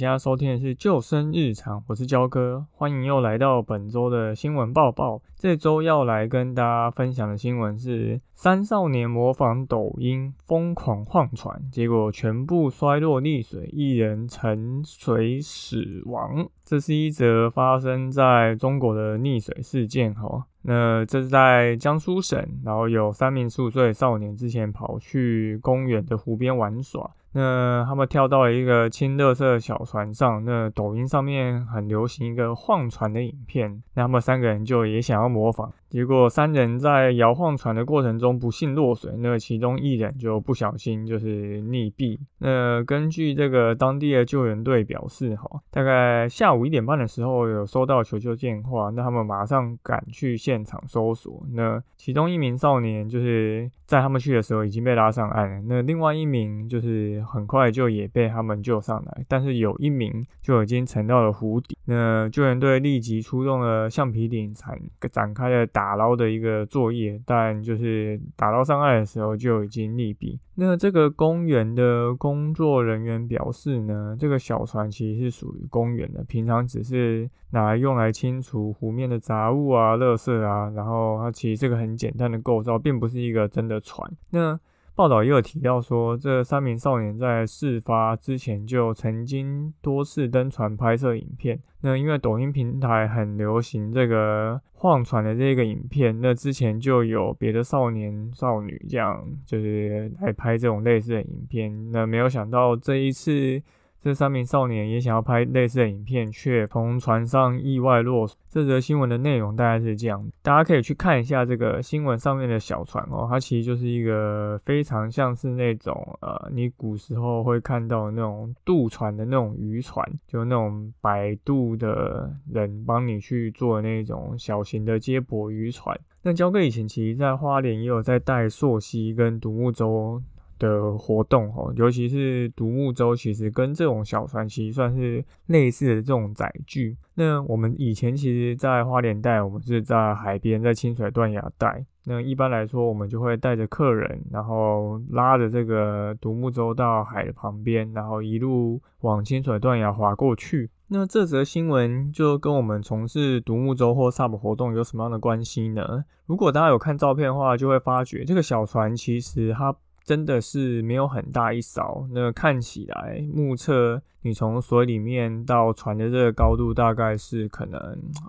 现在收听的是《救生日常》，我是焦哥，欢迎又来到本周的新闻报报。这周要来跟大家分享的新闻是：三少年模仿抖音疯狂晃船，结果全部摔落溺水，一人沉水死亡。这是一则发生在中国的溺水事件，哈。那这是在江苏省，然后有三名十五岁少年之前跑去公园的湖边玩耍。那他们跳到了一个轻乐色小船上，那抖音上面很流行一个晃船的影片，那他们三个人就也想要模仿。结果三人在摇晃船的过程中不幸落水，那其中一人就不小心就是溺毙。那根据这个当地的救援队表示，哈，大概下午一点半的时候有收到求救电话，那他们马上赶去现场搜索。那其中一名少年就是在他们去的时候已经被拉上岸了，那另外一名就是很快就也被他们救上来，但是有一名就已经沉到了湖底。那救援队立即出动了橡皮艇，展展开了打。打捞的一个作业，但就是打捞上岸的时候就已经溺毙。那这个公园的工作人员表示呢，这个小船其实是属于公园的，平常只是拿来用来清除湖面的杂物啊、垃圾啊，然后它其实这个很简单的构造，并不是一个真的船。那报道也有提到说，这三名少年在事发之前就曾经多次登船拍摄影片。那因为抖音平台很流行这个晃船的这个影片，那之前就有别的少年少女这样就是来拍这种类似的影片。那没有想到这一次。这三名少年也想要拍类似的影片，却从船上意外落水。这则新闻的内容大概是这样，大家可以去看一下这个新闻上面的小船哦，它其实就是一个非常像是那种呃，你古时候会看到那种渡船的那种渔船，就那种摆渡的人帮你去做那种小型的接驳渔船。那焦哥以前其实在花莲也有在带溯溪跟独木舟。的活动哦，尤其是独木舟，其实跟这种小船其实算是类似的这种载具。那我们以前其实，在花莲带，我们是在海边，在清水断崖带。那一般来说，我们就会带着客人，然后拉着这个独木舟到海的旁边，然后一路往清水断崖划过去。那这则新闻就跟我们从事独木舟或 SUP 活动有什么样的关系呢？如果大家有看照片的话，就会发觉这个小船其实它。真的是没有很大一艘，那看起来目测你从水里面到船的这个高度大概是可能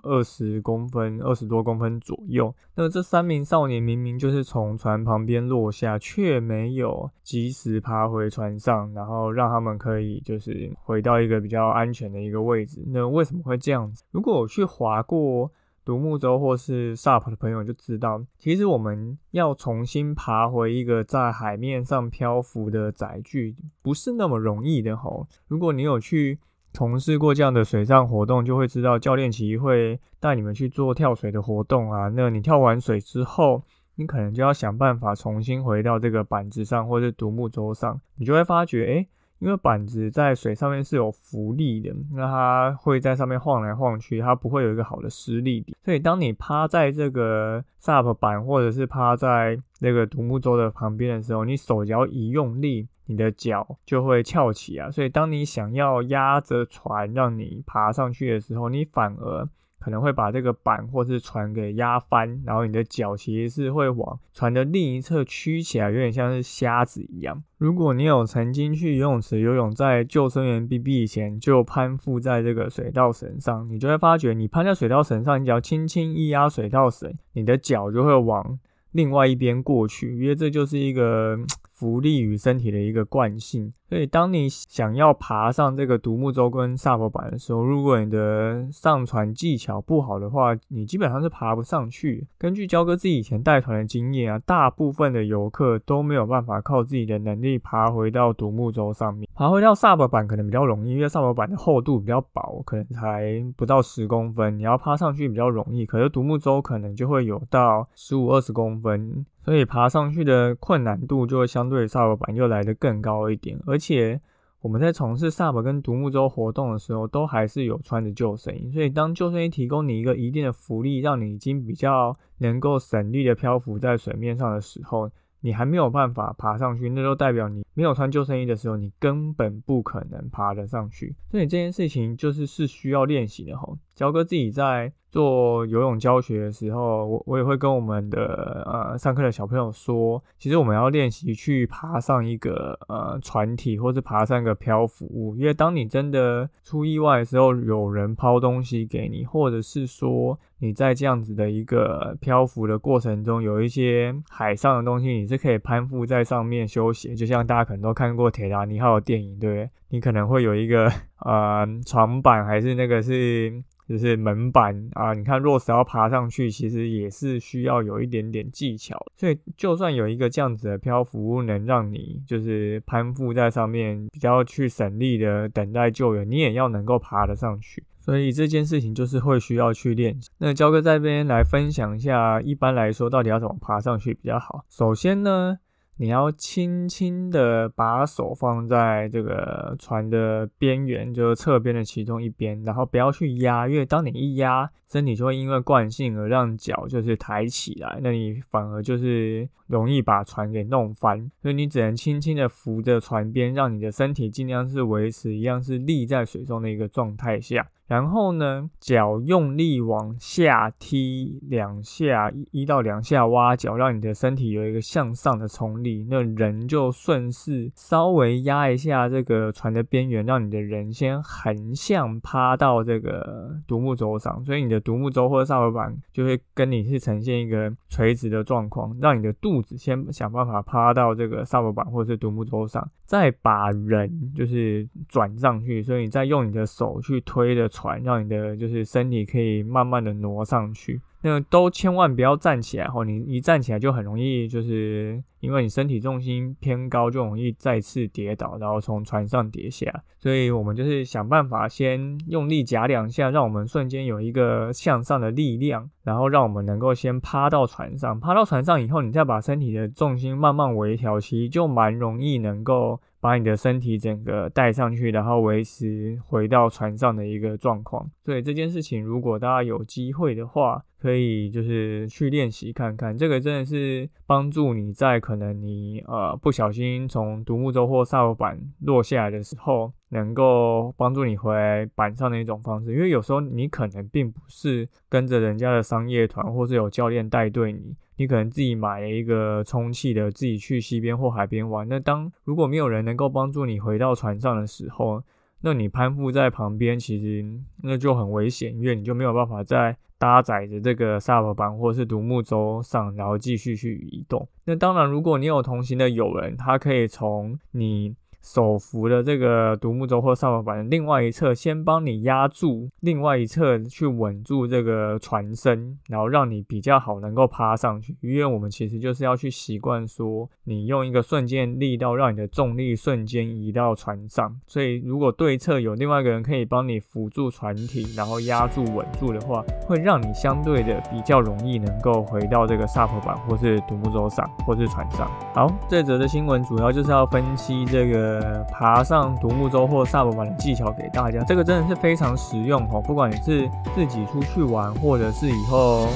二十公分、二十多公分左右。那这三名少年明明就是从船旁边落下，却没有及时爬回船上，然后让他们可以就是回到一个比较安全的一个位置。那为什么会这样子？如果我去划过。独木舟或是 SUP 的朋友就知道，其实我们要重新爬回一个在海面上漂浮的载具，不是那么容易的吼。如果你有去从事过这样的水上活动，就会知道教练其实会带你们去做跳水的活动啊。那你跳完水之后，你可能就要想办法重新回到这个板子上或者独木舟上，你就会发觉，哎。因为板子在水上面是有浮力的，那它会在上面晃来晃去，它不会有一个好的施力点。所以当你趴在这个 SUP 板或者是趴在那个独木舟的旁边的时候，你手脚一用力，你的脚就会翘起啊。所以当你想要压着船让你爬上去的时候，你反而。可能会把这个板或是船给压翻，然后你的脚其实是会往船的另一侧屈起来，有点像是瞎子一样。如果你有曾经去游泳池游泳，在救生员 B B 以前就攀附在这个水稻绳上，你就会发觉，你攀在水稻绳上，你只要轻轻一压水稻绳，你的脚就会往另外一边过去，因为这就是一个。浮力与身体的一个惯性，所以当你想要爬上这个独木舟跟 SUP 板的时候，如果你的上船技巧不好的话，你基本上是爬不上去。根据焦哥自己以前带团的经验啊，大部分的游客都没有办法靠自己的能力爬回到独木舟上面。爬回到 SUP 板可能比较容易，因为 SUP 板的厚度比较薄，可能才不到十公分，你要爬上去比较容易。可是独木舟可能就会有到十五二十公分。所以爬上去的困难度就会相对 SUP 板又来得更高一点，而且我们在从事 SUP 跟独木舟活动的时候，都还是有穿着救生衣。所以当救生衣提供你一个一定的浮力，让你已经比较能够省力的漂浮在水面上的时候，你还没有办法爬上去，那就代表你没有穿救生衣的时候，你根本不可能爬得上去。所以这件事情就是是需要练习的吼。焦哥自己在做游泳教学的时候，我我也会跟我们的呃上课的小朋友说，其实我们要练习去爬上一个呃船体，或是爬上一个漂浮物，因为当你真的出意外的时候，有人抛东西给你，或者是说你在这样子的一个漂浮的过程中，有一些海上的东西，你是可以攀附在上面休息，就像大家可能都看过《铁达尼号》的电影，对不对？你可能会有一个呃床板，还是那个是。就是门板啊，你看，若是要爬上去，其实也是需要有一点点技巧。所以，就算有一个这样子的漂浮能让你就是攀附在上面，比较去省力的等待救援，你也要能够爬得上去。所以这件事情就是会需要去练。那焦哥在这边来分享一下，一般来说到底要怎么爬上去比较好。首先呢。你要轻轻的把手放在这个船的边缘，就是侧边的其中一边，然后不要去压，因为当你一压，身体就会因为惯性而让脚就是抬起来，那你反而就是容易把船给弄翻。所以你只能轻轻的扶着船边，让你的身体尽量是维持一样是立在水中的一个状态下。然后呢，脚用力往下踢两下，一到两下挖脚，让你的身体有一个向上的冲力。那人就顺势稍微压一下这个船的边缘，让你的人先横向趴到这个独木舟上。所以你的独木舟或者沙板板就会跟你是呈现一个垂直的状况，让你的肚子先想办法趴到这个沙板板或者是独木舟上，再把人就是转上去。所以你再用你的手去推着。船让你的就是身体可以慢慢的挪上去，那都千万不要站起来吼，你一站起来就很容易就是因为你身体重心偏高，就容易再次跌倒，然后从船上跌下。所以我们就是想办法先用力夹两下，让我们瞬间有一个向上的力量，然后让我们能够先趴到船上。趴到船上以后，你再把身体的重心慢慢微调，其实就蛮容易能够。把你的身体整个带上去，然后维持回到船上的一个状况。所以这件事情，如果大家有机会的话，可以就是去练习看看。这个真的是帮助你在可能你呃不小心从独木舟或沙堡板落下来的时候，能够帮助你回来板上的一种方式。因为有时候你可能并不是跟着人家的商业团，或是有教练带队你。你可能自己买了一个充气的，自己去溪边或海边玩。那当如果没有人能够帮助你回到船上的时候，那你攀附在旁边，其实那就很危险，因为你就没有办法再搭载着这个沙堡板或是独木舟上，然后继续去移动。那当然，如果你有同行的友人，他可以从你。手扶的这个独木舟或沙堡板另外一侧，先帮你压住另外一侧，去稳住这个船身，然后让你比较好能够趴上去。因为我们其实就是要去习惯说，你用一个瞬间力道，让你的重力瞬间移到船上。所以如果对侧有另外一个人可以帮你辅助船体，然后压住稳住的话，会让你相对的比较容易能够回到这个沙堡板或是独木舟上或是船上。好，这则的新闻主要就是要分析这个。呃，爬上独木舟或萨博板的技巧给大家，这个真的是非常实用哦。不管你是自己出去玩，或者是以后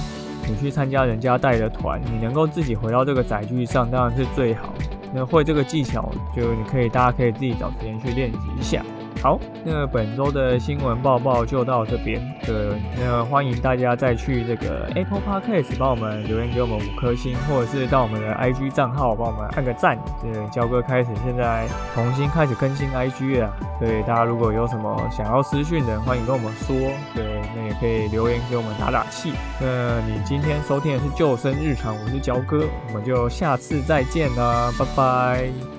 你去参加人家带的团，你能够自己回到这个载具上，当然是最好。那会这个技巧，就你可以，大家可以自己找时间去练习一下。好，那本周的新闻报报就到这边。对，那欢迎大家再去这个 Apple Podcast 帮我们留言给我们五颗星，或者是到我们的 IG 账号帮我们按个赞。对，焦哥开始现在重新开始更新 IG 了，所以大家如果有什么想要私讯的，欢迎跟我们说。对，那也可以留言给我们打打气。那你今天收听的是救生日常，我是焦哥，我们就下次再见啦，拜拜。